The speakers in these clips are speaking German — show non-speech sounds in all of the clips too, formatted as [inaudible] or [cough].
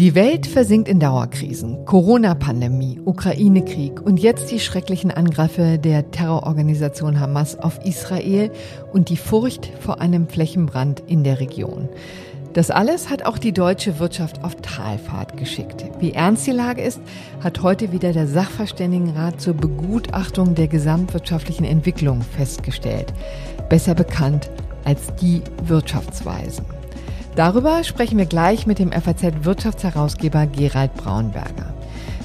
Die Welt versinkt in Dauerkrisen. Corona-Pandemie, Ukraine-Krieg und jetzt die schrecklichen Angriffe der Terrororganisation Hamas auf Israel und die Furcht vor einem Flächenbrand in der Region. Das alles hat auch die deutsche Wirtschaft auf Talfahrt geschickt. Wie ernst die Lage ist, hat heute wieder der Sachverständigenrat zur Begutachtung der gesamtwirtschaftlichen Entwicklung festgestellt. Besser bekannt als die Wirtschaftsweisen. Darüber sprechen wir gleich mit dem FAZ-Wirtschaftsherausgeber Gerald Braunberger.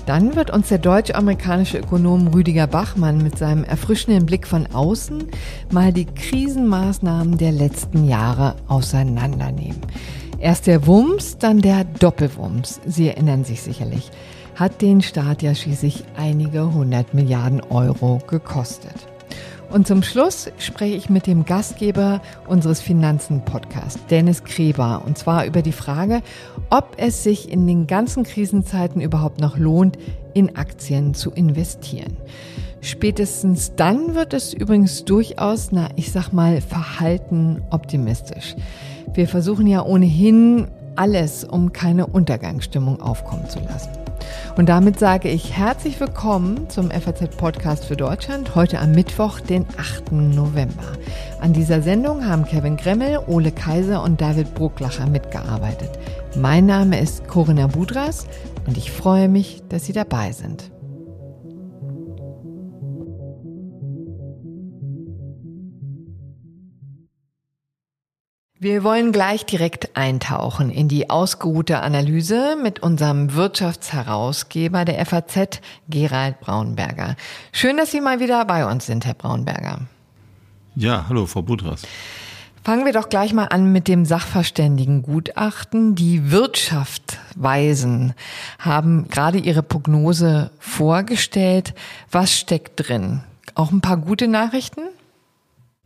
Dann wird uns der deutsch-amerikanische Ökonom Rüdiger Bachmann mit seinem erfrischenden Blick von außen mal die Krisenmaßnahmen der letzten Jahre auseinandernehmen. Erst der Wumms, dann der Doppelwumms. Sie erinnern sich sicherlich. Hat den Staat ja schließlich einige hundert Milliarden Euro gekostet. Und zum Schluss spreche ich mit dem Gastgeber unseres Finanzen-Podcasts, Dennis Kreber, und zwar über die Frage, ob es sich in den ganzen Krisenzeiten überhaupt noch lohnt, in Aktien zu investieren. Spätestens dann wird es übrigens durchaus, na, ich sag mal, verhalten optimistisch. Wir versuchen ja ohnehin alles, um keine Untergangsstimmung aufkommen zu lassen. Und damit sage ich herzlich willkommen zum FAZ Podcast für Deutschland, heute am Mittwoch, den 8. November. An dieser Sendung haben Kevin Gremmel, Ole Kaiser und David Brucklacher mitgearbeitet. Mein Name ist Corinna Budras und ich freue mich, dass Sie dabei sind. Wir wollen gleich direkt eintauchen in die ausgeruhte Analyse mit unserem Wirtschaftsherausgeber der FAZ, Gerald Braunberger. Schön, dass Sie mal wieder bei uns sind, Herr Braunberger. Ja, hallo, Frau Budras. Fangen wir doch gleich mal an mit dem Sachverständigengutachten. Die Wirtschaftsweisen haben gerade ihre Prognose vorgestellt. Was steckt drin? Auch ein paar gute Nachrichten?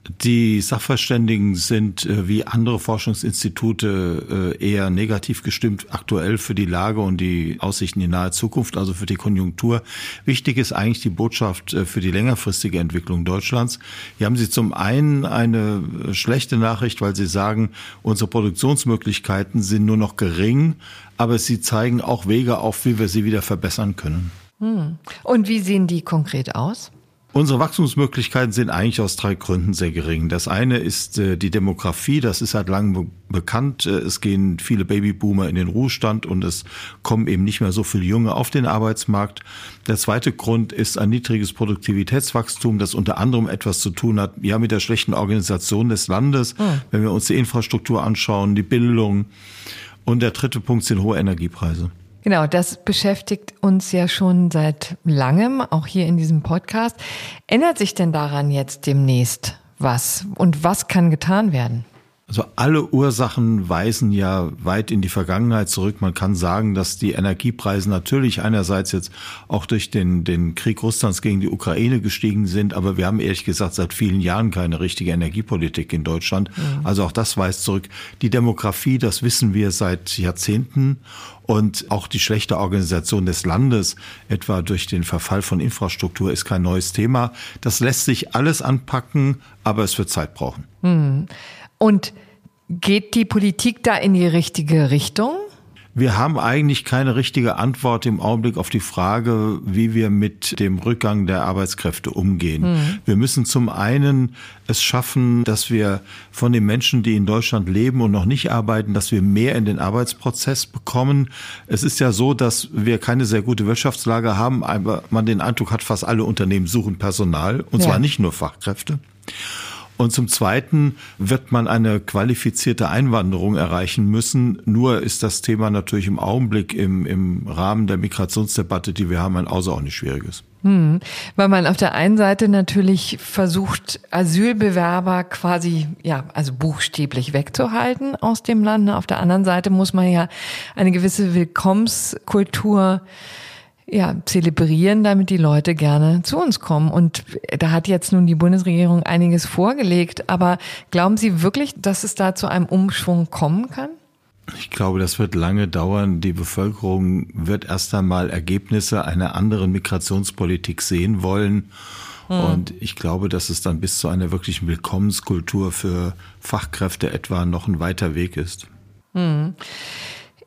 Die Sachverständigen sind äh, wie andere Forschungsinstitute äh, eher negativ gestimmt aktuell für die Lage und die Aussichten in nahe Zukunft, also für die Konjunktur. Wichtig ist eigentlich die Botschaft äh, für die längerfristige Entwicklung Deutschlands. Hier haben Sie zum einen eine schlechte Nachricht, weil Sie sagen, unsere Produktionsmöglichkeiten sind nur noch gering, aber Sie zeigen auch Wege auf, wie wir sie wieder verbessern können. Hm. Und wie sehen die konkret aus? Unsere Wachstumsmöglichkeiten sind eigentlich aus drei Gründen sehr gering. Das eine ist äh, die Demografie, das ist seit langem be bekannt. Äh, es gehen viele Babyboomer in den Ruhestand und es kommen eben nicht mehr so viele Junge auf den Arbeitsmarkt. Der zweite Grund ist ein niedriges Produktivitätswachstum, das unter anderem etwas zu tun hat, ja, mit der schlechten Organisation des Landes, mhm. wenn wir uns die Infrastruktur anschauen, die Bildung. Und der dritte Punkt sind hohe Energiepreise. Genau, das beschäftigt uns ja schon seit langem, auch hier in diesem Podcast. Ändert sich denn daran jetzt demnächst was? Und was kann getan werden? Also alle Ursachen weisen ja weit in die Vergangenheit zurück. Man kann sagen, dass die Energiepreise natürlich einerseits jetzt auch durch den, den Krieg Russlands gegen die Ukraine gestiegen sind, aber wir haben ehrlich gesagt seit vielen Jahren keine richtige Energiepolitik in Deutschland. Mhm. Also auch das weist zurück. Die Demografie, das wissen wir seit Jahrzehnten und auch die schlechte Organisation des Landes, etwa durch den Verfall von Infrastruktur, ist kein neues Thema. Das lässt sich alles anpacken, aber es wird Zeit brauchen. Mhm. Und geht die Politik da in die richtige Richtung? Wir haben eigentlich keine richtige Antwort im Augenblick auf die Frage, wie wir mit dem Rückgang der Arbeitskräfte umgehen. Mhm. Wir müssen zum einen es schaffen, dass wir von den Menschen, die in Deutschland leben und noch nicht arbeiten, dass wir mehr in den Arbeitsprozess bekommen. Es ist ja so, dass wir keine sehr gute Wirtschaftslage haben, aber man den Eindruck hat, fast alle Unternehmen suchen Personal, und ja. zwar nicht nur Fachkräfte. Und zum Zweiten wird man eine qualifizierte Einwanderung erreichen müssen. Nur ist das Thema natürlich im Augenblick im, im Rahmen der Migrationsdebatte, die wir haben, ein außerordentlich schwieriges. Hm, weil man auf der einen Seite natürlich versucht, Asylbewerber quasi, ja, also buchstäblich wegzuhalten aus dem Land. Auf der anderen Seite muss man ja eine gewisse Willkommenskultur ja, zelebrieren, damit die Leute gerne zu uns kommen. Und da hat jetzt nun die Bundesregierung einiges vorgelegt. Aber glauben Sie wirklich, dass es da zu einem Umschwung kommen kann? Ich glaube, das wird lange dauern. Die Bevölkerung wird erst einmal Ergebnisse einer anderen Migrationspolitik sehen wollen. Mhm. Und ich glaube, dass es dann bis zu einer wirklichen Willkommenskultur für Fachkräfte etwa noch ein weiter Weg ist. Mhm.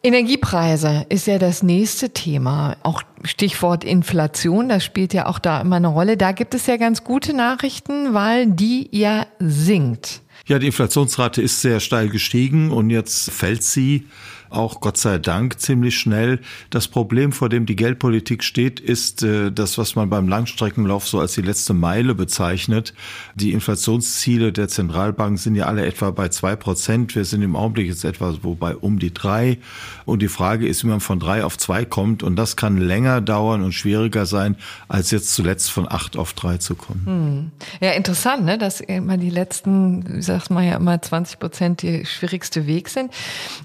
Energiepreise ist ja das nächste Thema. Auch Stichwort Inflation, das spielt ja auch da immer eine Rolle. Da gibt es ja ganz gute Nachrichten, weil die ja sinkt. Ja, die Inflationsrate ist sehr steil gestiegen und jetzt fällt sie auch Gott sei Dank ziemlich schnell. Das Problem, vor dem die Geldpolitik steht, ist äh, das, was man beim Langstreckenlauf so als die letzte Meile bezeichnet. Die Inflationsziele der Zentralbank sind ja alle etwa bei zwei Prozent. Wir sind im Augenblick jetzt etwa so bei um die drei. Und die Frage ist, wie man von drei auf zwei kommt. Und das kann länger dauern und schwieriger sein, als jetzt zuletzt von acht auf drei zu kommen. Hm. Ja, interessant, ne? dass immer die letzten, sagt man ja immer, 20 Prozent die schwierigste Weg sind.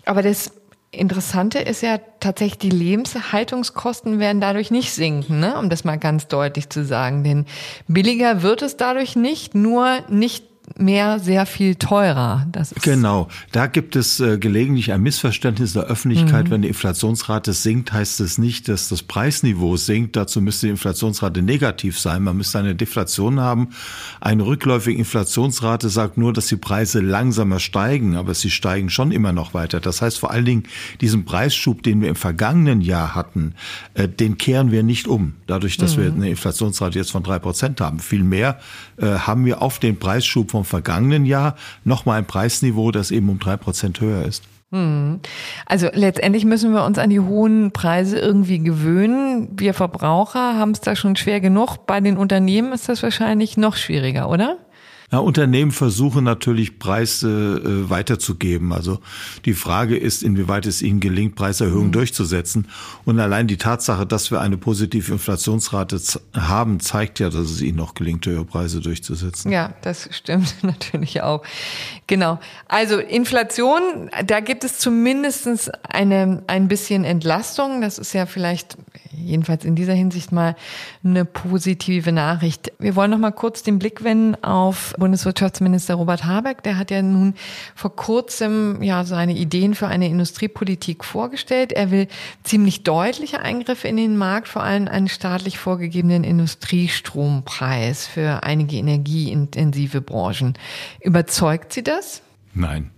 Aber das Interessante ist ja tatsächlich, die Lebenshaltungskosten werden dadurch nicht sinken, ne? um das mal ganz deutlich zu sagen. Denn billiger wird es dadurch nicht, nur nicht mehr sehr viel teurer. Das ist genau, da gibt es äh, gelegentlich ein Missverständnis der Öffentlichkeit. Mhm. Wenn die Inflationsrate sinkt, heißt es nicht, dass das Preisniveau sinkt. Dazu müsste die Inflationsrate negativ sein. Man müsste eine Deflation haben. Eine rückläufige Inflationsrate sagt nur, dass die Preise langsamer steigen, aber sie steigen schon immer noch weiter. Das heißt vor allen Dingen, diesen Preisschub, den wir im vergangenen Jahr hatten, äh, den kehren wir nicht um. Dadurch, dass mhm. wir eine Inflationsrate jetzt von drei Prozent haben. Vielmehr äh, haben wir auf den Preisschub vom vergangenen Jahr nochmal ein Preisniveau, das eben um drei Prozent höher ist. Hm. Also letztendlich müssen wir uns an die hohen Preise irgendwie gewöhnen. Wir Verbraucher haben es da schon schwer genug. Bei den Unternehmen ist das wahrscheinlich noch schwieriger, oder? Ja, Unternehmen versuchen natürlich Preise äh, weiterzugeben. Also die Frage ist, inwieweit es ihnen gelingt, Preiserhöhungen mhm. durchzusetzen. Und allein die Tatsache, dass wir eine positive Inflationsrate haben, zeigt ja, dass es ihnen noch gelingt, höhere Preise durchzusetzen. Ja, das stimmt [laughs] natürlich auch. Genau. Also Inflation, da gibt es zumindestens eine, ein bisschen Entlastung. Das ist ja vielleicht jedenfalls in dieser Hinsicht mal eine positive Nachricht. Wir wollen noch mal kurz den Blick wenden auf Bundeswirtschaftsminister Robert Habeck. Der hat ja nun vor kurzem ja seine Ideen für eine Industriepolitik vorgestellt. Er will ziemlich deutliche Eingriffe in den Markt, vor allem einen staatlich vorgegebenen Industriestrompreis für einige energieintensive Branchen. Überzeugt Sie das? Nein.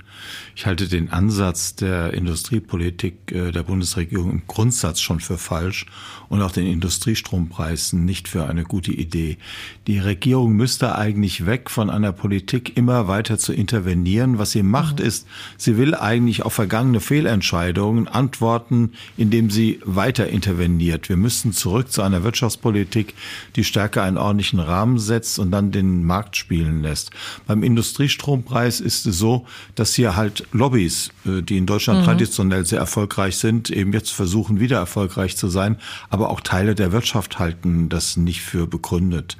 Ich halte den Ansatz der Industriepolitik äh, der Bundesregierung im Grundsatz schon für falsch und auch den Industriestrompreisen nicht für eine gute Idee. Die Regierung müsste eigentlich weg von einer Politik immer weiter zu intervenieren. Was sie macht, mhm. ist, sie will eigentlich auf vergangene Fehlentscheidungen antworten, indem sie weiter interveniert. Wir müssten zurück zu einer Wirtschaftspolitik, die stärker einen ordentlichen Rahmen setzt und dann den Markt spielen lässt. Beim Industriestrompreis ist es so, dass hier halt Lobbys, äh, die in Deutschland mhm. traditionell sehr erfolgreich sind, eben jetzt versuchen, wieder erfolgreich zu sein. Aber auch Teile der Wirtschaft halten das nicht für begründet.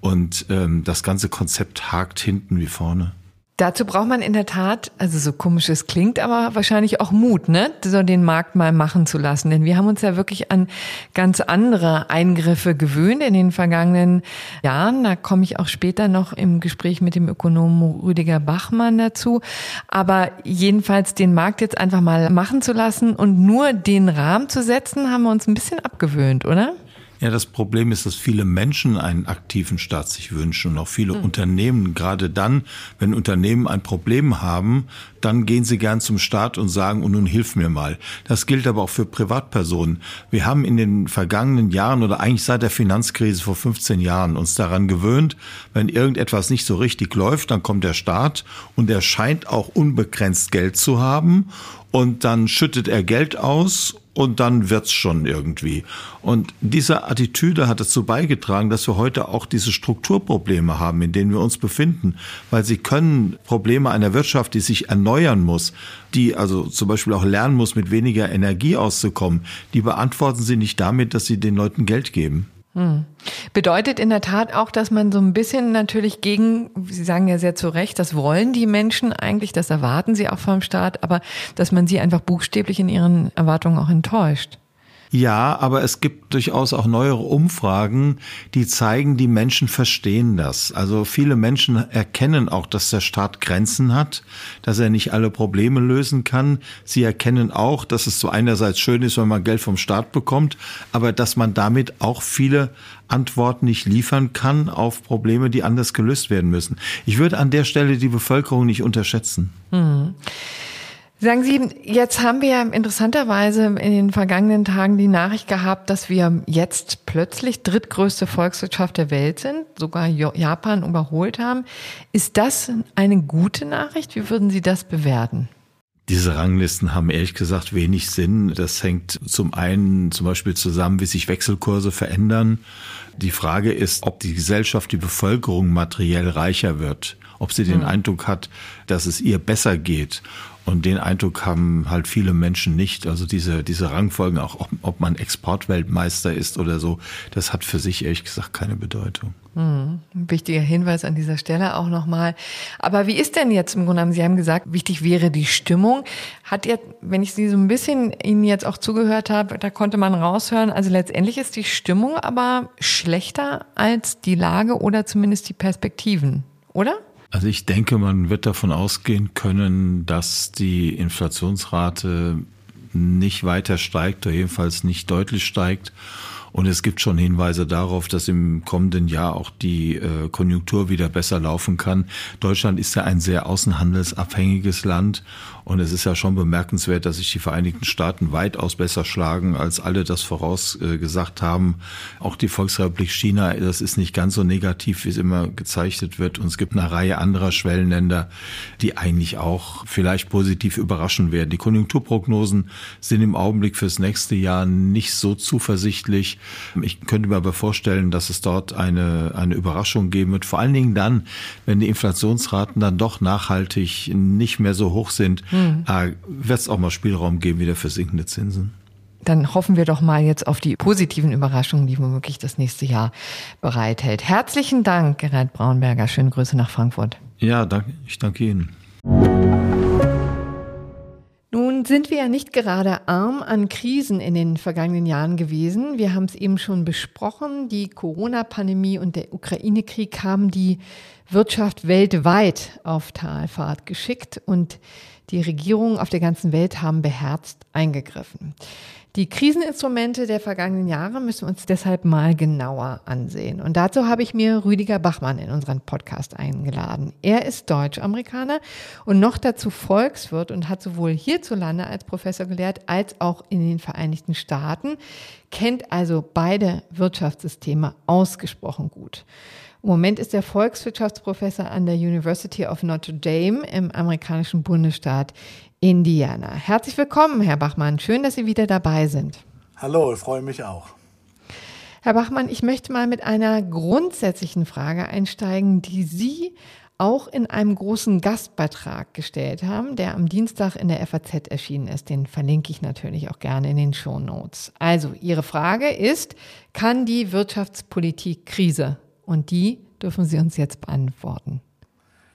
Und ähm, das ganze Konzept hakt hinten wie vorne. Dazu braucht man in der Tat, also so komisch es klingt, aber wahrscheinlich auch Mut, ne, so den Markt mal machen zu lassen. Denn wir haben uns ja wirklich an ganz andere Eingriffe gewöhnt in den vergangenen Jahren. Da komme ich auch später noch im Gespräch mit dem Ökonomen Rüdiger Bachmann dazu. Aber jedenfalls den Markt jetzt einfach mal machen zu lassen und nur den Rahmen zu setzen, haben wir uns ein bisschen abgewöhnt, oder? Ja, das Problem ist, dass viele Menschen einen aktiven Staat sich wünschen und auch viele mhm. Unternehmen. Gerade dann, wenn Unternehmen ein Problem haben, dann gehen sie gern zum Staat und sagen, und nun hilf mir mal. Das gilt aber auch für Privatpersonen. Wir haben in den vergangenen Jahren oder eigentlich seit der Finanzkrise vor 15 Jahren uns daran gewöhnt, wenn irgendetwas nicht so richtig läuft, dann kommt der Staat und er scheint auch unbegrenzt Geld zu haben und dann schüttet er Geld aus und dann wird's schon irgendwie. Und diese Attitüde hat dazu beigetragen, dass wir heute auch diese Strukturprobleme haben, in denen wir uns befinden, weil sie können Probleme einer Wirtschaft, die sich erneuern muss, die also zum Beispiel auch lernen muss, mit weniger Energie auszukommen, die beantworten sie nicht damit, dass sie den Leuten Geld geben. Hm. Bedeutet in der Tat auch, dass man so ein bisschen natürlich gegen, Sie sagen ja sehr zu Recht, das wollen die Menschen eigentlich, das erwarten sie auch vom Staat, aber dass man sie einfach buchstäblich in ihren Erwartungen auch enttäuscht. Ja, aber es gibt durchaus auch neuere Umfragen, die zeigen, die Menschen verstehen das. Also viele Menschen erkennen auch, dass der Staat Grenzen hat, dass er nicht alle Probleme lösen kann. Sie erkennen auch, dass es so einerseits schön ist, wenn man Geld vom Staat bekommt, aber dass man damit auch viele Antworten nicht liefern kann auf Probleme, die anders gelöst werden müssen. Ich würde an der Stelle die Bevölkerung nicht unterschätzen. Hm. Sagen Sie, jetzt haben wir interessanterweise in den vergangenen Tagen die Nachricht gehabt, dass wir jetzt plötzlich drittgrößte Volkswirtschaft der Welt sind, sogar Japan überholt haben. Ist das eine gute Nachricht? Wie würden Sie das bewerten? Diese Ranglisten haben ehrlich gesagt wenig Sinn. Das hängt zum einen zum Beispiel zusammen, wie sich Wechselkurse verändern. Die Frage ist, ob die Gesellschaft, die Bevölkerung materiell reicher wird, ob sie den hm. Eindruck hat, dass es ihr besser geht und den Eindruck haben halt viele Menschen nicht. Also diese, diese Rangfolgen, auch ob, ob man Exportweltmeister ist oder so, das hat für sich ehrlich gesagt keine Bedeutung. Hm, wichtiger Hinweis an dieser Stelle auch nochmal. Aber wie ist denn jetzt im Grunde genommen, Sie haben gesagt, wichtig wäre die Stimmung. Hat jetzt, wenn ich Sie so ein bisschen Ihnen jetzt auch zugehört habe, da konnte man raushören, also letztendlich ist die Stimmung aber schlechter als die Lage oder zumindest die Perspektiven, oder? Also ich denke, man wird davon ausgehen können, dass die Inflationsrate nicht weiter steigt oder jedenfalls nicht deutlich steigt und es gibt schon Hinweise darauf, dass im kommenden Jahr auch die äh, Konjunktur wieder besser laufen kann. Deutschland ist ja ein sehr außenhandelsabhängiges Land und es ist ja schon bemerkenswert, dass sich die Vereinigten Staaten weitaus besser schlagen, als alle das vorausgesagt haben. Auch die Volksrepublik China, das ist nicht ganz so negativ, wie es immer gezeichnet wird. Und es gibt eine Reihe anderer Schwellenländer, die eigentlich auch vielleicht positiv überraschen werden. Die Konjunkturprognosen sind im Augenblick fürs nächste Jahr nicht so zuversichtlich. Ich könnte mir aber vorstellen, dass es dort eine, eine Überraschung geben wird. Vor allen Dingen dann, wenn die Inflationsraten dann doch nachhaltig nicht mehr so hoch sind, hm. äh, wird es auch mal Spielraum geben wieder für sinkende Zinsen. Dann hoffen wir doch mal jetzt auf die positiven Überraschungen, die womöglich das nächste Jahr bereithält. Herzlichen Dank, Gerhard Braunberger. Schöne Grüße nach Frankfurt. Ja, danke. ich danke Ihnen. Sind wir ja nicht gerade arm an Krisen in den vergangenen Jahren gewesen. Wir haben es eben schon besprochen. Die Corona-Pandemie und der Ukraine-Krieg haben die Wirtschaft weltweit auf Talfahrt geschickt und die Regierungen auf der ganzen Welt haben beherzt eingegriffen. Die Kriseninstrumente der vergangenen Jahre müssen wir uns deshalb mal genauer ansehen. Und dazu habe ich mir Rüdiger Bachmann in unseren Podcast eingeladen. Er ist Deutsch-Amerikaner und noch dazu Volkswirt und hat sowohl hierzulande als Professor gelehrt als auch in den Vereinigten Staaten, kennt also beide Wirtschaftssysteme ausgesprochen gut. Im Moment ist er Volkswirtschaftsprofessor an der University of Notre Dame im amerikanischen Bundesstaat Indiana. Herzlich willkommen, Herr Bachmann. Schön, dass Sie wieder dabei sind. Hallo, ich freue mich auch. Herr Bachmann, ich möchte mal mit einer grundsätzlichen Frage einsteigen, die Sie auch in einem großen Gastbeitrag gestellt haben, der am Dienstag in der FAZ erschienen ist. Den verlinke ich natürlich auch gerne in den Show Notes. Also, Ihre Frage ist, kann die Wirtschaftspolitik Krise? Und die dürfen Sie uns jetzt beantworten.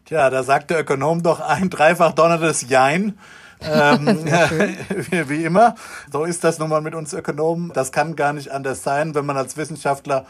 Tja, da sagt der Ökonom doch ein dreifach donnertes Jein. ähm, [laughs] [laughs] wie, wie immer. So ist das nun mal mit uns Ökonomen. Das kann gar nicht anders sein, wenn man als Wissenschaftler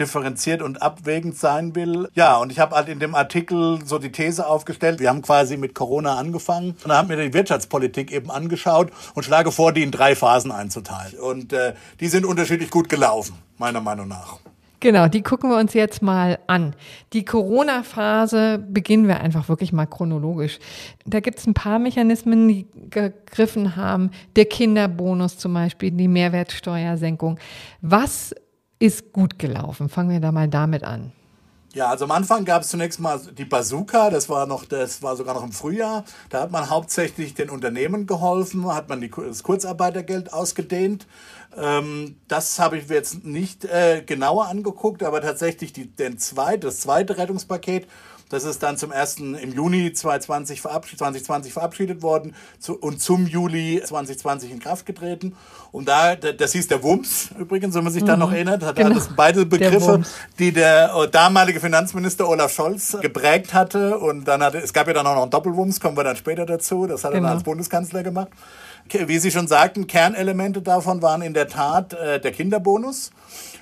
differenziert und abwägend sein will. Ja, und ich habe halt in dem Artikel so die These aufgestellt, wir haben quasi mit Corona angefangen und dann haben wir die Wirtschaftspolitik eben angeschaut und schlage vor, die in drei Phasen einzuteilen. Und äh, die sind unterschiedlich gut gelaufen, meiner Meinung nach. Genau, die gucken wir uns jetzt mal an. Die Corona-Phase beginnen wir einfach wirklich mal chronologisch. Da gibt es ein paar Mechanismen, die gegriffen haben. Der Kinderbonus zum Beispiel, die Mehrwertsteuersenkung. Was ist gut gelaufen? Fangen wir da mal damit an. Ja, also am Anfang gab es zunächst mal die Bazooka, das war noch, das war sogar noch im Frühjahr. Da hat man hauptsächlich den Unternehmen geholfen, hat man die, das Kurzarbeitergeld ausgedehnt. Ähm, das habe ich mir jetzt nicht äh, genauer angeguckt, aber tatsächlich die, den zweit, das zweite Rettungspaket, Das ist dann zum ersten im Juni 2020 verabschiedet, 2020 verabschiedet worden und zum Juli 2020 in Kraft getreten. Und da, das hieß der WUMS übrigens, wenn man sich mhm. da noch erinnert, hat genau. das beide Begriffe, der die der äh, damalige Finanzminister Olaf Scholz geprägt hatte. Und dann hatte, es gab ja dann auch noch einen Doppelwumms, kommen wir dann später dazu. Das hat er genau. dann als Bundeskanzler gemacht. Wie Sie schon sagten, Kernelemente davon waren in der Tat äh, der Kinderbonus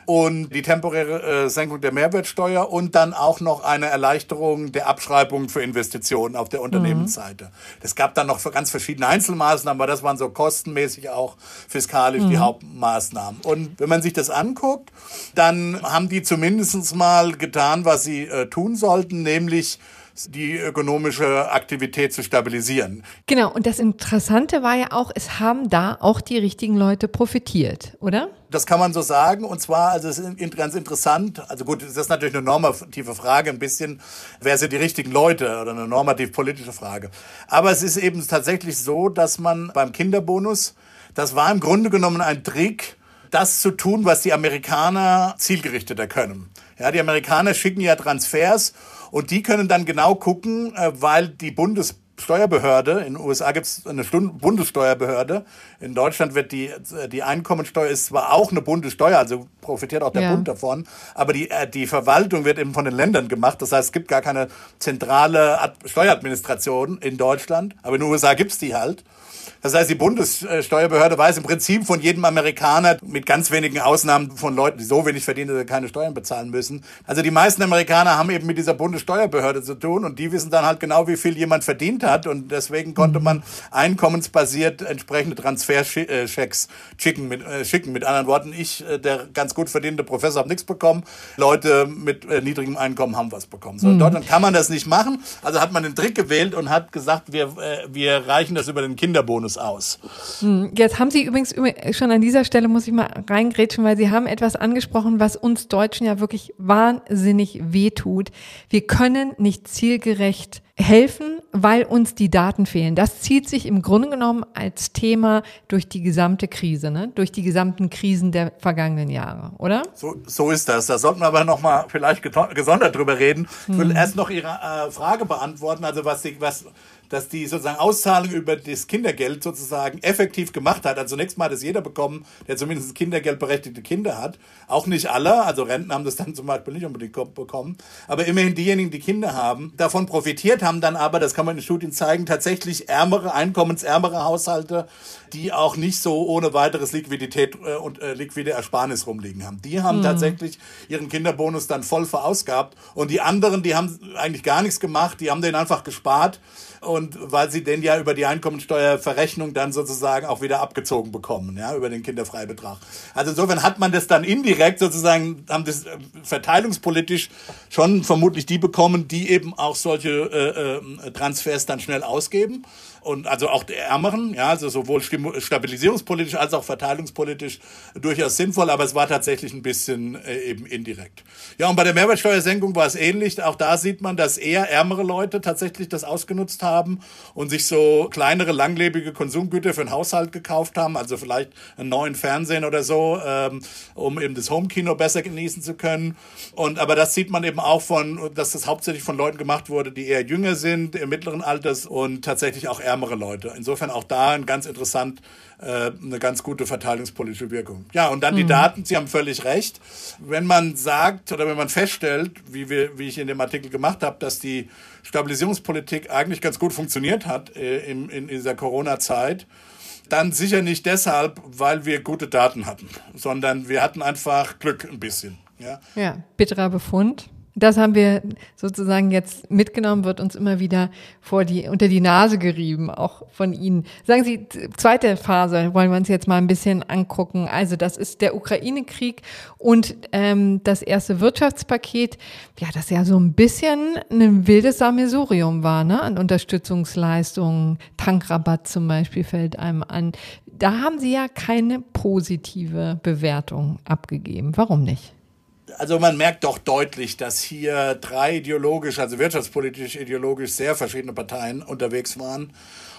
und die temporäre äh, Senkung der Mehrwertsteuer und dann auch noch eine Erleichterung der Abschreibung für Investitionen auf der Unternehmensseite. Es mhm. gab dann noch ganz verschiedene Einzelmaßnahmen, aber das waren so kostenmäßig auch fiskalisch mhm. die Hauptmaßnahmen. Und wenn man sich das anguckt, dann haben die zumindest mal getan, was sie äh, tun sollten, nämlich die ökonomische Aktivität zu stabilisieren. Genau, und das Interessante war ja auch, es haben da auch die richtigen Leute profitiert, oder? Das kann man so sagen. Und zwar, also es ist ganz interessant, also gut, das ist natürlich eine normative Frage, ein bisschen, wer sind die richtigen Leute oder eine normativ-politische Frage. Aber es ist eben tatsächlich so, dass man beim Kinderbonus, das war im Grunde genommen ein Trick, das zu tun, was die Amerikaner zielgerichteter können. Ja, die Amerikaner schicken ja Transfers und die können dann genau gucken, äh, weil die Bundessteuerbehörde, in den USA gibt es eine Bundessteuerbehörde, in Deutschland wird die, äh, die Einkommensteuer ist zwar auch eine Bundessteuer, also profitiert auch der ja. Bund davon, aber die, äh, die Verwaltung wird eben von den Ländern gemacht. Das heißt, es gibt gar keine zentrale Steueradministration in Deutschland, aber in den USA gibt es die halt. Das heißt, die Bundessteuerbehörde weiß im Prinzip von jedem Amerikaner, mit ganz wenigen Ausnahmen von Leuten, die so wenig verdienen, dass sie keine Steuern bezahlen müssen. Also die meisten Amerikaner haben eben mit dieser Bundessteuerbehörde zu tun und die wissen dann halt genau, wie viel jemand verdient hat und deswegen konnte man einkommensbasiert entsprechende Transferchecks schicken. Mit, äh, schicken. mit anderen Worten, ich, äh, der ganz gut verdienende Professor, habe nichts bekommen. Leute mit äh, niedrigem Einkommen haben was bekommen. So, in mhm. Deutschland kann man das nicht machen. Also hat man den Trick gewählt und hat gesagt, wir, wir reichen das über den Kinderbonus aus. Hm, jetzt haben Sie übrigens schon an dieser Stelle, muss ich mal reingrätschen, weil Sie haben etwas angesprochen, was uns Deutschen ja wirklich wahnsinnig wehtut. Wir können nicht zielgerecht helfen, weil uns die Daten fehlen. Das zieht sich im Grunde genommen als Thema durch die gesamte Krise, ne? durch die gesamten Krisen der vergangenen Jahre, oder? So, so ist das. Da sollten wir aber noch mal vielleicht gesondert drüber reden. Ich will hm. erst noch Ihre äh, Frage beantworten, also was, die, was dass die sozusagen Auszahlung über das Kindergeld sozusagen effektiv gemacht hat. Also zunächst mal hat es jeder bekommen, der zumindest kindergeldberechtigte Kinder hat. Auch nicht alle, also Renten haben das dann zum Beispiel nicht unbedingt bekommen. Aber immerhin diejenigen, die Kinder haben, davon profitiert haben dann aber, das kann man in Studien zeigen, tatsächlich ärmere, einkommensärmere Haushalte, die auch nicht so ohne weiteres Liquidität äh, und äh, liquide Ersparnis rumliegen haben. Die haben mhm. tatsächlich ihren Kinderbonus dann voll verausgabt. Und die anderen, die haben eigentlich gar nichts gemacht, die haben den einfach gespart und weil sie den ja über die Einkommensteuerverrechnung dann sozusagen auch wieder abgezogen bekommen, ja, über den Kinderfreibetrag. Also insofern hat man das dann indirekt sozusagen, haben das äh, verteilungspolitisch schon vermutlich die bekommen, die eben auch solche äh, äh, Transfers dann schnell ausgeben und also auch der Ärmeren, ja, also sowohl stabilisierungspolitisch als auch verteilungspolitisch durchaus sinnvoll, aber es war tatsächlich ein bisschen äh, eben indirekt. Ja, und bei der Mehrwertsteuersenkung war es ähnlich. Auch da sieht man, dass eher ärmere Leute tatsächlich das ausgenutzt haben und sich so kleinere, langlebige Konsumgüter für den Haushalt gekauft haben, also vielleicht einen neuen Fernsehen oder so, ähm, um eben das Homekino besser genießen zu können. Und aber das sieht man eben auch von, dass das hauptsächlich von Leuten gemacht wurde, die eher jünger sind, im mittleren Alters und tatsächlich auch ärmer ärmere Leute. Insofern auch da ein ganz interessant, äh, eine ganz gute verteilungspolitische Wirkung. Ja, und dann mhm. die Daten, Sie haben völlig recht. Wenn man sagt oder wenn man feststellt, wie, wir, wie ich in dem Artikel gemacht habe, dass die Stabilisierungspolitik eigentlich ganz gut funktioniert hat äh, in, in dieser Corona-Zeit, dann sicher nicht deshalb, weil wir gute Daten hatten, sondern wir hatten einfach Glück ein bisschen. Ja, ja bitterer Befund das haben wir sozusagen jetzt mitgenommen, wird uns immer wieder vor die, unter die Nase gerieben, auch von Ihnen. Sagen Sie, zweite Phase wollen wir uns jetzt mal ein bisschen angucken. Also das ist der Ukraine-Krieg und ähm, das erste Wirtschaftspaket, ja, das ja so ein bisschen ein wildes Sammelsurium war, ne, an Unterstützungsleistungen. Tankrabatt zum Beispiel fällt einem an. Da haben Sie ja keine positive Bewertung abgegeben. Warum nicht? Also man merkt doch deutlich, dass hier drei ideologisch, also wirtschaftspolitisch, ideologisch sehr verschiedene Parteien unterwegs waren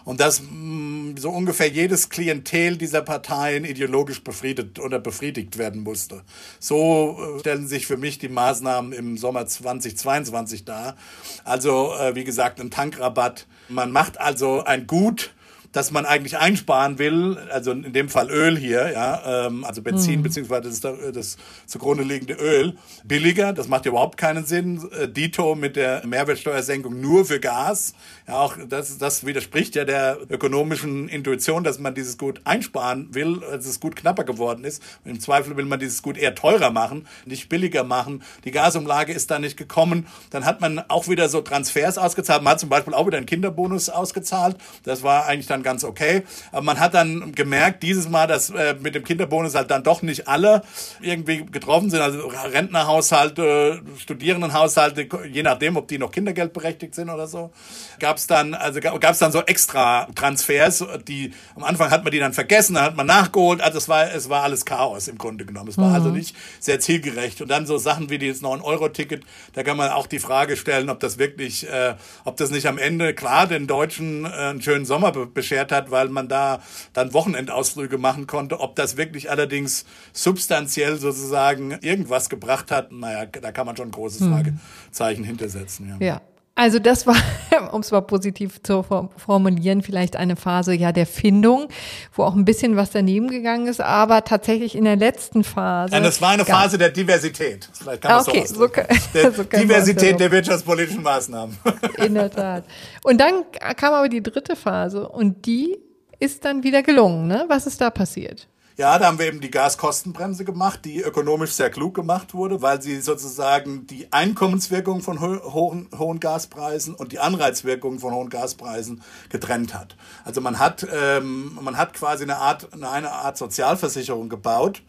und dass mh, mm, so ungefähr jedes Klientel dieser Parteien ideologisch befriedet oder befriedigt werden musste. So äh, stellen sich für mich die Maßnahmen im Sommer 2022 dar. Also äh, wie gesagt, ein Tankrabatt. Man macht also ein Gut, dass man eigentlich einsparen will, also in dem Fall Öl hier, ja, ähm, also Benzin mhm. beziehungsweise das, das zugrunde liegende Öl billiger, das macht ja überhaupt keinen Sinn. Äh, Dito mit der Mehrwertsteuersenkung nur für Gas, ja, auch das, das widerspricht ja der ökonomischen Intuition, dass man dieses Gut einsparen will, als es gut knapper geworden ist. Im Zweifel will man dieses Gut eher teurer machen, nicht billiger machen. Die Gasumlage ist da nicht gekommen. Dann hat man auch wieder so Transfers ausgezahlt. Man hat zum Beispiel auch wieder einen Kinderbonus ausgezahlt. Das war eigentlich dann ganz okay. Aber man hat dann gemerkt, dieses Mal, dass äh, mit dem Kinderbonus halt dann doch nicht alle irgendwie getroffen sind. Also Rentnerhaushalte, Studierendenhaushalte, je nachdem, ob die noch Kindergeld berechtigt sind oder so, gab es dann, also gab es dann so extra Transfers, die am Anfang hat man die dann vergessen, dann hat man nachgeholt. Also es war, es war alles Chaos im Grunde genommen. Es war also mhm. also nicht sehr zielgerecht. Und dann so Sachen wie dieses 9-Euro-Ticket, da kann man auch die Frage stellen, ob das wirklich, äh, ob das nicht am Ende klar den Deutschen äh, einen schönen Sommer beschert beschert hat, weil man da dann Wochenendausflüge machen konnte. Ob das wirklich allerdings substanziell sozusagen irgendwas gebracht hat, naja, da kann man schon ein großes hm. Fragezeichen hintersetzen. Ja. ja. Also das war, [laughs] um es mal positiv zu formulieren, vielleicht eine Phase ja der Findung, wo auch ein bisschen was daneben gegangen ist, aber tatsächlich in der letzten Phase. Ja, das war eine Phase der Diversität. Vielleicht kann man okay, so, [laughs] so, der so Diversität der wirtschaftspolitischen Maßnahmen. [laughs] In der Tat. Und dann kam aber die dritte Phase und die ist dann wieder gelungen. Ne? Was ist da passiert? Ja, da haben wir eben die Gaskostenbremse gemacht, die ökonomisch sehr klug gemacht wurde, weil sie sozusagen die Einkommenswirkung von ho hohen, hohen Gaspreisen und die Anreizwirkung von hohen Gaspreisen getrennt hat. Also man hat, ähm, man hat quasi eine Art, eine Art Sozialversicherung gebaut,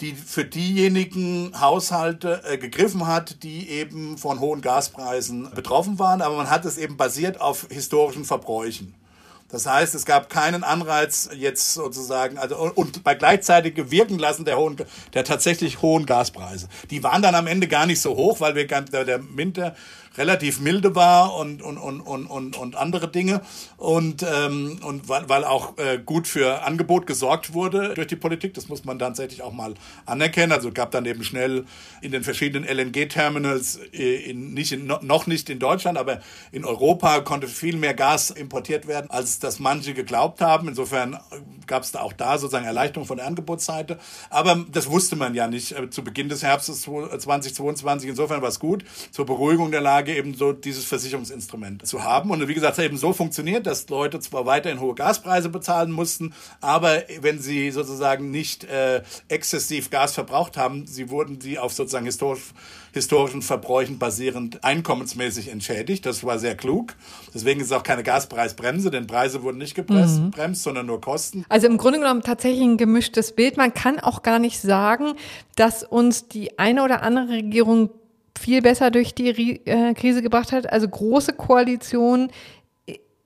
die für diejenigen Haushalte äh, gegriffen hat, die eben von hohen Gaspreisen betroffen waren, aber man hat es eben basiert auf historischen Verbräuchen. Das heißt, es gab keinen Anreiz jetzt sozusagen, also und bei gleichzeitigem Wirken lassen der hohen, der tatsächlich hohen Gaspreise. Die waren dann am Ende gar nicht so hoch, weil wir der Winter relativ milde war und, und, und, und, und, und andere Dinge. Und, ähm, und weil, weil auch äh, gut für Angebot gesorgt wurde durch die Politik. Das muss man tatsächlich auch mal anerkennen. Also gab dann eben schnell in den verschiedenen LNG-Terminals, äh, in, nicht in, noch nicht in Deutschland, aber in Europa konnte viel mehr Gas importiert werden, als das manche geglaubt haben. Insofern gab es da auch da sozusagen Erleichterung von der Angebotsseite. Aber das wusste man ja nicht äh, zu Beginn des Herbstes 2022. Insofern war es gut zur Beruhigung der Lage eben so dieses Versicherungsinstrument zu haben. Und wie gesagt, es hat eben so funktioniert, dass Leute zwar weiterhin hohe Gaspreise bezahlen mussten, aber wenn sie sozusagen nicht äh, exzessiv Gas verbraucht haben, sie wurden sie auf sozusagen historisch, historischen Verbräuchen basierend einkommensmäßig entschädigt. Das war sehr klug. Deswegen ist es auch keine Gaspreisbremse, denn Preise wurden nicht gebremst, mhm. sondern nur Kosten. Also im Grunde genommen tatsächlich ein gemischtes Bild. Man kann auch gar nicht sagen, dass uns die eine oder andere Regierung viel besser durch die äh, Krise gebracht hat. Also große Koalition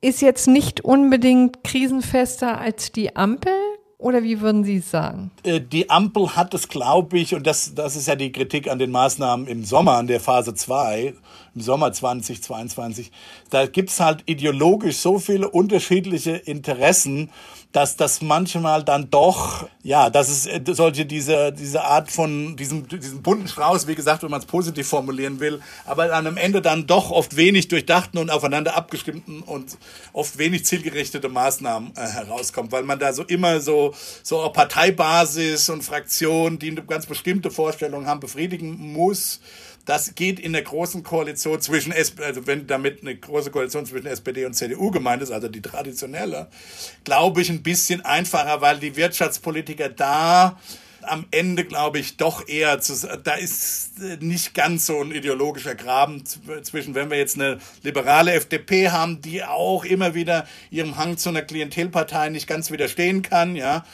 ist jetzt nicht unbedingt krisenfester als die Ampel. Oder wie würden Sie es sagen? Äh, die Ampel hat es, glaube ich, und das, das ist ja die Kritik an den Maßnahmen im Sommer, an der Phase 2, im Sommer 2022, da gibt's halt ideologisch so viele unterschiedliche Interessen, dass das manchmal dann doch, ja, dass es äh, solche, diese, diese Art von, diesem, diesen bunten Strauß, wie gesagt, wenn man es positiv formulieren will, aber dann am Ende dann doch oft wenig durchdachten und aufeinander abgestimmten und oft wenig zielgerichtete Maßnahmen äh, herauskommt, weil man da so immer so, so auch Parteibasis und Fraktionen, die eine ganz bestimmte Vorstellung haben, befriedigen muss das geht in der großen Koalition zwischen, also wenn damit eine große Koalition zwischen SPD und CDU gemeint ist, also die traditionelle, glaube ich, ein bisschen einfacher, weil die Wirtschaftspolitiker da am Ende, glaube ich, doch eher zu, da ist nicht ganz so ein ideologischer Graben zwischen, wenn wir jetzt eine liberale FDP haben, die auch immer wieder ihrem Hang zu einer Klientelpartei nicht ganz widerstehen kann, ja,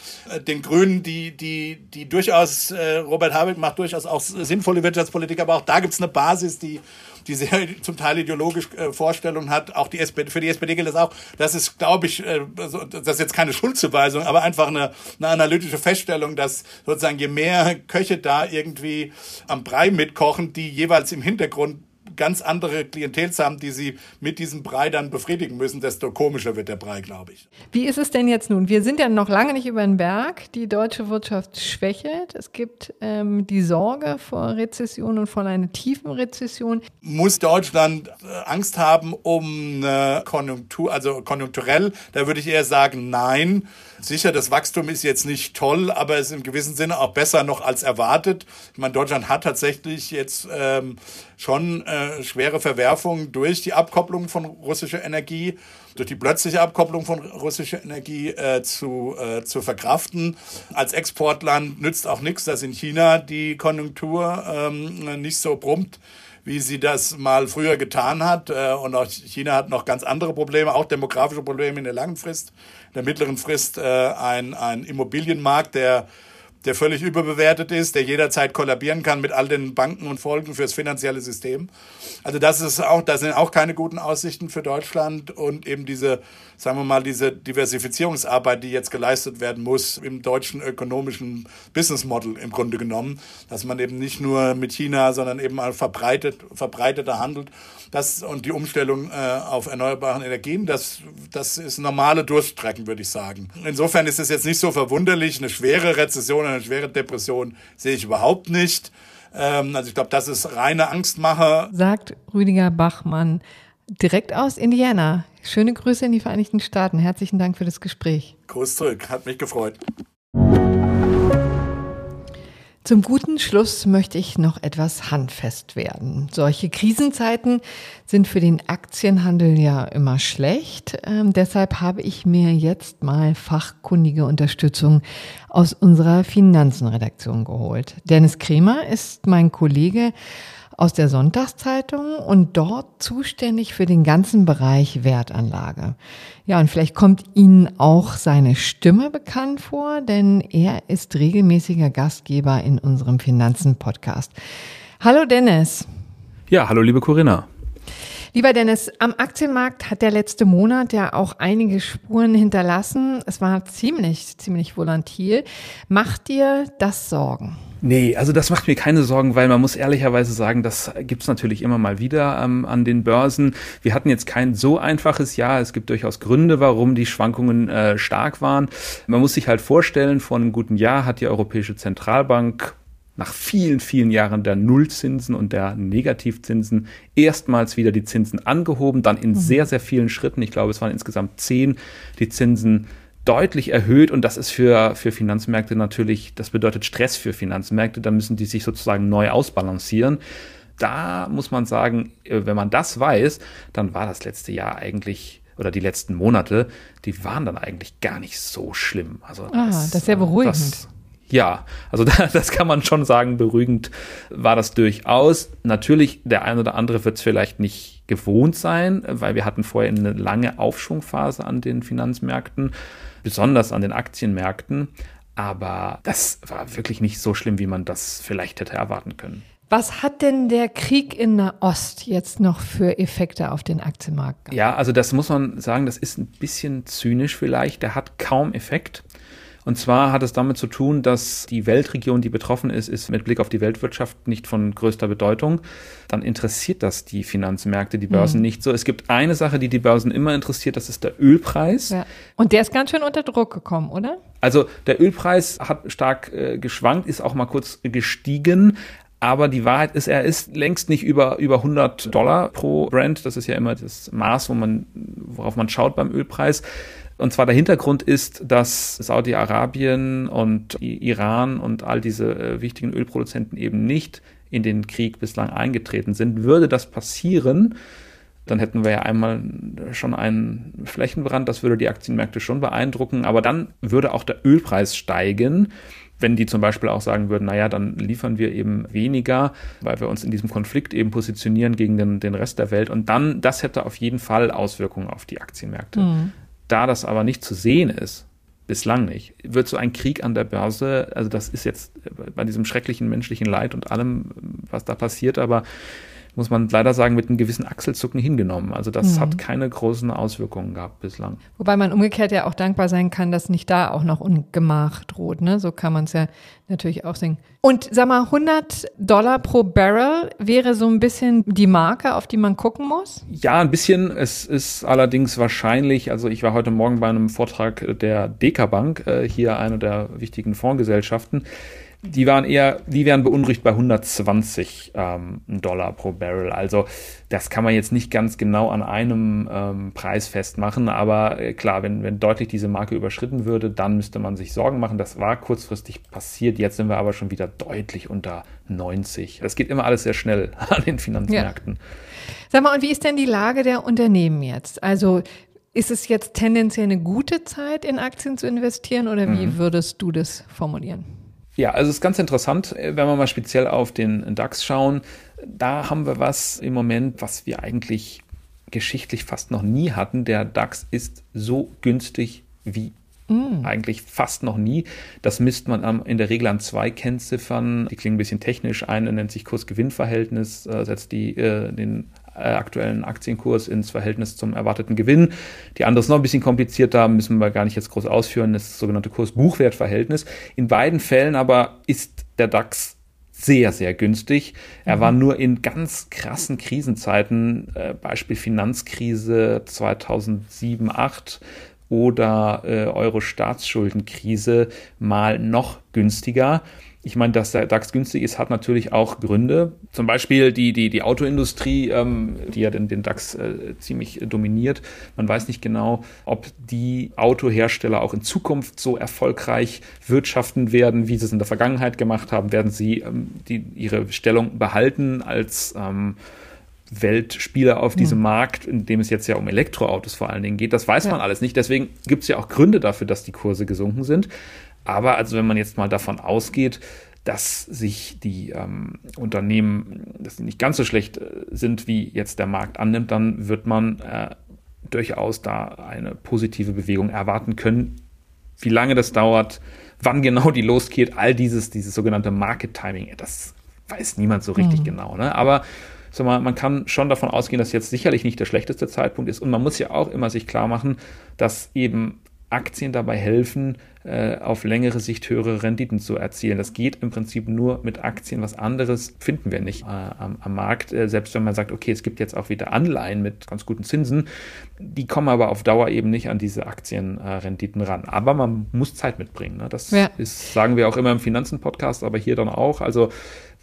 den Grünen, die, die, die durchaus, äh, Robert Habeck macht durchaus auch sinnvolle Wirtschaftspolitik, aber auch da gibt es eine Basis, die die sehr [laughs] zum Teil ideologisch äh, Vorstellungen hat. Auch die SPD, für die SPD gilt das auch. Das ist, glaube ich, äh, das ist jetzt keine Schuldzuweisung, aber einfach eine, eine analytische Feststellung, dass sozusagen je mehr Köche da irgendwie am Brei mitkochen, die jeweils im Hintergrund ganz andere Klientels haben, die sie mit diesem Brei dann befriedigen müssen, desto komischer wird der Brei, glaube ich. Wie ist es denn jetzt nun? Wir sind ja noch lange nicht über den Berg. Die deutsche Wirtschaft schwächelt. Es gibt ähm, die Sorge vor Rezession und vor einer tiefen Rezession. Muss Deutschland äh, Angst haben um eine Konjunktur, also konjunkturell? Da würde ich eher sagen, nein. Sicher, das Wachstum ist jetzt nicht toll, aber es ist im gewissen Sinne auch besser noch als erwartet. Ich meine, Deutschland hat tatsächlich jetzt ähm, schon äh, schwere Verwerfungen durch die Abkopplung von russischer Energie, durch die plötzliche Abkopplung von russischer Energie äh, zu, äh, zu verkraften. Als Exportland nützt auch nichts, dass in China die Konjunktur ähm, nicht so brummt wie sie das mal früher getan hat. Äh, und auch China hat noch ganz andere Probleme, auch demografische Probleme in der langen Frist der mittleren Frist äh, ein, ein Immobilienmarkt, der der völlig überbewertet ist, der jederzeit kollabieren kann mit all den Banken und Folgen fürs finanzielle System. Also das ist auch, das sind auch keine guten Aussichten für Deutschland und eben diese, sagen wir mal, diese Diversifizierungsarbeit, die jetzt geleistet werden muss im deutschen ökonomischen Business Model im Grunde genommen, dass man eben nicht nur mit China, sondern eben verbreitet, verbreiteter handelt das, und die Umstellung äh, auf erneuerbare Energien, das, das ist normale Durststrecken, würde ich sagen. Insofern ist es jetzt nicht so verwunderlich. Eine schwere Rezession, eine schwere Depression sehe ich überhaupt nicht. Ähm, also ich glaube, das ist reine Angstmache. Sagt Rüdiger Bachmann direkt aus Indiana. Schöne Grüße in die Vereinigten Staaten. Herzlichen Dank für das Gespräch. Gruß zurück, hat mich gefreut. Zum guten Schluss möchte ich noch etwas handfest werden. Solche Krisenzeiten sind für den Aktienhandel ja immer schlecht. Ähm, deshalb habe ich mir jetzt mal fachkundige Unterstützung aus unserer Finanzenredaktion geholt. Dennis Kremer ist mein Kollege aus der Sonntagszeitung und dort zuständig für den ganzen Bereich Wertanlage. Ja, und vielleicht kommt Ihnen auch seine Stimme bekannt vor, denn er ist regelmäßiger Gastgeber in unserem Finanzen-Podcast. Hallo Dennis. Ja, hallo liebe Corinna. Lieber Dennis, am Aktienmarkt hat der letzte Monat ja auch einige Spuren hinterlassen. Es war ziemlich, ziemlich volatil. Macht dir das Sorgen? Nee, also das macht mir keine Sorgen, weil man muss ehrlicherweise sagen, das gibt's natürlich immer mal wieder ähm, an den Börsen. Wir hatten jetzt kein so einfaches Jahr. Es gibt durchaus Gründe, warum die Schwankungen äh, stark waren. Man muss sich halt vorstellen, vor einem guten Jahr hat die Europäische Zentralbank nach vielen, vielen Jahren der Nullzinsen und der Negativzinsen erstmals wieder die Zinsen angehoben, dann in mhm. sehr, sehr vielen Schritten. Ich glaube, es waren insgesamt zehn, die Zinsen deutlich erhöht und das ist für, für Finanzmärkte natürlich, das bedeutet Stress für Finanzmärkte, da müssen die sich sozusagen neu ausbalancieren. Da muss man sagen, äh, wenn man das weiß, dann war das letzte Jahr eigentlich oder die letzten Monate, die waren dann eigentlich gar nicht so schlimm. Also ah, das, das ist sehr beruhigend. Das, ja, also [laughs] das kann man schon sagen, beruhigend war das durchaus. Natürlich, der eine oder andere wird es vielleicht nicht gewohnt sein, weil wir hatten vorher eine lange Aufschwungphase an den Finanzmärkten besonders an den Aktienmärkten. Aber das war wirklich nicht so schlimm, wie man das vielleicht hätte erwarten können. Was hat denn der Krieg in Nahost jetzt noch für Effekte auf den Aktienmarkt? Ja, also das muss man sagen, das ist ein bisschen zynisch vielleicht. Der hat kaum Effekt. Und zwar hat es damit zu tun, dass die Weltregion, die betroffen ist, ist mit Blick auf die Weltwirtschaft nicht von größter Bedeutung. Dann interessiert das die Finanzmärkte, die Börsen mhm. nicht so. Es gibt eine Sache, die die Börsen immer interessiert, das ist der Ölpreis. Ja. Und der ist ganz schön unter Druck gekommen, oder? Also der Ölpreis hat stark äh, geschwankt, ist auch mal kurz gestiegen. Aber die Wahrheit ist, er ist längst nicht über, über 100 Dollar pro Brand. Das ist ja immer das Maß, wo man, worauf man schaut beim Ölpreis. Und zwar der Hintergrund ist, dass Saudi-Arabien und Iran und all diese äh, wichtigen Ölproduzenten eben nicht in den Krieg bislang eingetreten sind. Würde das passieren, dann hätten wir ja einmal schon einen Flächenbrand, das würde die Aktienmärkte schon beeindrucken, aber dann würde auch der Ölpreis steigen wenn die zum Beispiel auch sagen würden, naja, dann liefern wir eben weniger, weil wir uns in diesem Konflikt eben positionieren gegen den, den Rest der Welt. Und dann, das hätte auf jeden Fall Auswirkungen auf die Aktienmärkte. Mhm. Da das aber nicht zu sehen ist, bislang nicht, wird so ein Krieg an der Börse, also das ist jetzt bei diesem schrecklichen menschlichen Leid und allem, was da passiert, aber muss man leider sagen, mit einem gewissen Achselzucken hingenommen. Also das Mhm. hat keine großen Auswirkungen gehabt bislang. Wobei man umgekehrt ja auch dankbar sein kann, dass nicht da auch noch Ungemach droht. Ne? So kann man es ja natürlich auch sehen. Und sag mal, 100 Dollar pro Barrel wäre so ein bisschen die Marke, auf die man gucken muss? Ja, ein bisschen. Es ist allerdings wahrscheinlich, also ich war heute Morgen bei einem Vortrag der Deka Bank, äh, hier eine der wichtigen Fondsgesellschaften. Die waren eher, die wären beunruhigt bei 120 ähm, Dollar pro Barrel. Also das kann man jetzt nicht ganz genau an einem ähm, Preis festmachen, aber äh, klar, wenn, wenn deutlich diese Marke überschritten würde, dann müsste man sich Sorgen machen. Das war kurzfristig passiert. Jetzt sind wir aber schon wieder deutlich unter 90. Das geht immer alles sehr schnell [laughs] an den Finanzmärkten. Sag mal, und wie ist denn die Lage der Unternehmen jetzt? Also ist es jetzt tendenziell eine gute Zeit, in Aktien zu investieren oder wie würdest du das formulieren? Ja, also es ist ganz interessant, äh, wenn wir mal speziell auf den DAX schauen. Da haben wir was im Moment, was wir eigentlich geschichtlich fast noch nie hatten. Der DAX ist so günstig wie eigentlich fast noch nie. Das misst man am, in der Regel an zwei Kennziffern. Die klingen ein bisschen technisch. Eine nennt sich Kurs-Gewinn-Verhältnis, äh, setzt die, äh, den aktuellen Aktienkurs ins Verhältnis zum erwarteten Gewinn. Die andere ist noch ein bisschen komplizierter, müssen wir gar nicht jetzt groß ausführen, das ist das sogenannte Kurs-Buchwert-Verhältnis. In beiden Fällen aber ist der DAX sehr, sehr günstig. Er war nur in ganz krassen Krisenzeiten, äh, Beispiel Finanzkrise 2007, 8 oder äh, Euro-Staatsschuldenkrise mal noch günstiger. Ich meine, dass der DAX günstig ist, hat natürlich auch Gründe. Zum Beispiel die, die, die Autoindustrie, ähm, die ja den, den DAX äh, ziemlich dominiert. Man weiß nicht genau, ob die Autohersteller auch in Zukunft so erfolgreich wirtschaften werden, wie sie es in der Vergangenheit gemacht haben. Werden sie ähm, die, ihre Stellung behalten als ähm, Weltspieler auf diesem Markt, in dem es jetzt ja um Elektroautos vor allen Dingen geht. Das weiß man alles nicht. Deswegen gibt es ja auch Gründe dafür, dass die Kurse gesunken sind. Aber also wenn man jetzt mal davon ausgeht, dass sich die ähm, Unternehmen, dass sie nicht ganz so schlecht äh, sind, wie jetzt der Markt annimmt, dann wird man äh, durchaus da eine positive Bewegung erwarten können. Wie lange das dauert, wann genau die losgeht, all dieses, dieses sogenannte Market Timing, das weiß niemand so richtig genau. Ne? Aber sag mal, man kann schon davon ausgehen, dass jetzt sicherlich nicht der schlechteste Zeitpunkt ist. Und man muss ja auch immer sich klar machen, dass eben Aktien dabei helfen, äh, auf längere Sicht höhere Renditen zu erzielen. Das geht im Prinzip nur mit Aktien. Was anderes finden wir nicht äh, am, am, Markt. Äh, selbst wenn man sagt, okay, es gibt jetzt auch wieder Anleihen mit ganz guten Zinsen, die kommen aber auf Dauer eben nicht an diese Aktienrenditen ran. Aber man muss Zeit mitbringen. Ne? Das ja. ist, sagen wir auch immer im Finanzen-Podcast, aber hier dann auch. Also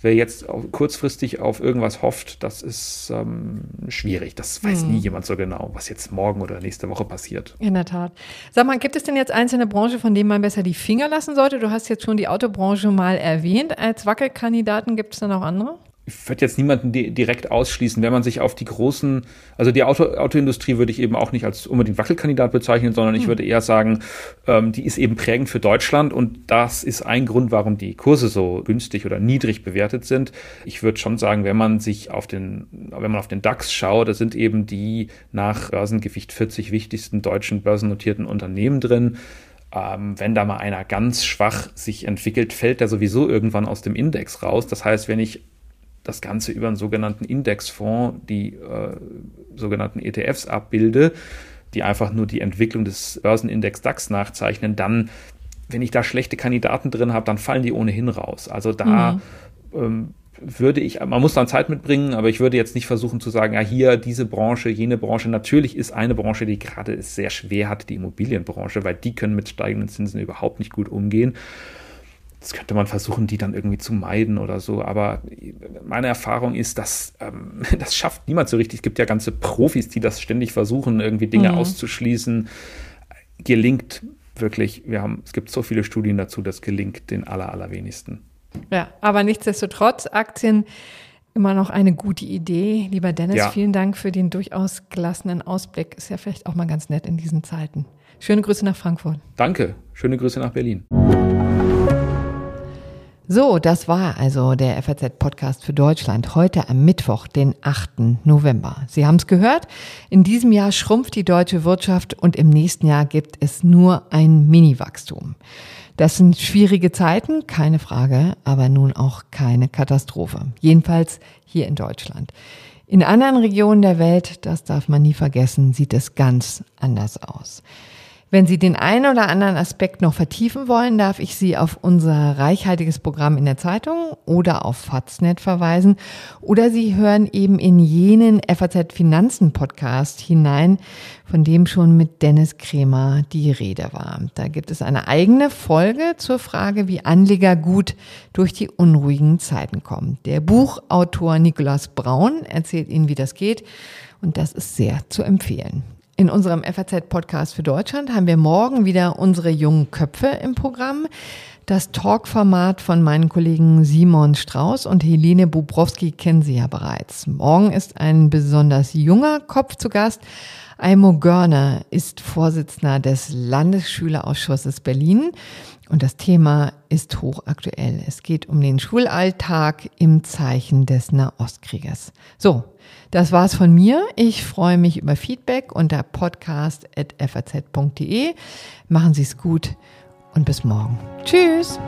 wer jetzt kurzfristig auf irgendwas hofft, das ist ähm, schwierig. Das weiß hm. nie jemand so genau, was jetzt morgen oder nächste Woche passiert. In der Tat. Sag mal, gibt es denn jetzt einzelne Branchen, von denen man besser die Finger lassen sollte? Du hast jetzt schon die Autobranche mal erwähnt. Als Wackelkandidaten gibt es dann auch andere? Ich würde jetzt niemanden direkt ausschließen, wenn man sich auf die großen, also die Auto, Autoindustrie würde ich eben auch nicht als unbedingt Wackelkandidat bezeichnen, sondern ich hm. würde eher sagen, ähm, die ist eben prägend für Deutschland und das ist ein Grund, warum die Kurse so günstig oder niedrig bewertet sind. Ich würde schon sagen, wenn man sich auf den, wenn man auf den DAX schaut, da sind eben die nach Börsengewicht 40 wichtigsten deutschen börsennotierten Unternehmen drin. Ähm, wenn da mal einer ganz schwach sich entwickelt, fällt der sowieso irgendwann aus dem Index raus. Das heißt, wenn ich das Ganze über einen sogenannten Indexfonds, die äh, sogenannten ETFs abbilde, die einfach nur die Entwicklung des Börsenindex DAX nachzeichnen, dann, wenn ich da schlechte Kandidaten drin habe, dann fallen die ohnehin raus. Also da mhm. ähm, würde ich, man muss dann Zeit mitbringen, aber ich würde jetzt nicht versuchen zu sagen, ja, hier diese Branche, jene Branche. Natürlich ist eine Branche, die gerade es sehr schwer hat, die Immobilienbranche, weil die können mit steigenden Zinsen überhaupt nicht gut umgehen. Das könnte man versuchen, die dann irgendwie zu meiden oder so. Aber meine Erfahrung ist, dass ähm, [laughs] das schafft niemand so richtig. Es gibt ja ganze Profis, die das ständig versuchen, irgendwie Dinge mhm. auszuschließen. Gelingt wirklich, wir haben, es gibt so viele Studien dazu, das gelingt den aller, allerwenigsten. Ja, aber nichtsdestotrotz, Aktien immer noch eine gute Idee. Lieber Dennis, ja. vielen Dank für den durchaus gelassenen Ausblick. Ist ja vielleicht auch mal ganz nett in diesen Zeiten. Schöne Grüße nach Frankfurt. Danke. Schöne Grüße nach Berlin. So, das war also der FAZ-Podcast für Deutschland heute am Mittwoch, den 8. November. Sie haben es gehört, in diesem Jahr schrumpft die deutsche Wirtschaft und im nächsten Jahr gibt es nur ein Mini-Wachstum. Das sind schwierige Zeiten, keine Frage, aber nun auch keine Katastrophe. Jedenfalls hier in Deutschland. In anderen Regionen der Welt, das darf man nie vergessen, sieht es ganz anders aus. Wenn Sie den einen oder anderen Aspekt noch vertiefen wollen, darf ich Sie auf unser reichhaltiges Programm in der Zeitung oder auf Faznet verweisen. Oder Sie hören eben in jenen FAZ Finanzen Podcast hinein, von dem schon mit Dennis Kremer die Rede war. Da gibt es eine eigene Folge zur Frage, wie Anleger gut durch die unruhigen Zeiten kommen. Der Buchautor Nikolaus Braun erzählt Ihnen, wie das geht. Und das ist sehr zu empfehlen. In unserem FAZ-Podcast für Deutschland haben wir morgen wieder unsere jungen Köpfe im Programm. Das Talk-Format von meinen Kollegen Simon Strauß und Helene Bubrowski kennen Sie ja bereits. Morgen ist ein besonders junger Kopf zu Gast. Aimo Görner ist Vorsitzender des Landesschülerausschusses Berlin und das Thema ist hochaktuell. Es geht um den Schulalltag im Zeichen des Nahostkrieges. So, das war's von mir. Ich freue mich über Feedback unter podcast.faz.de. Machen Sie es gut und bis morgen. Tschüss.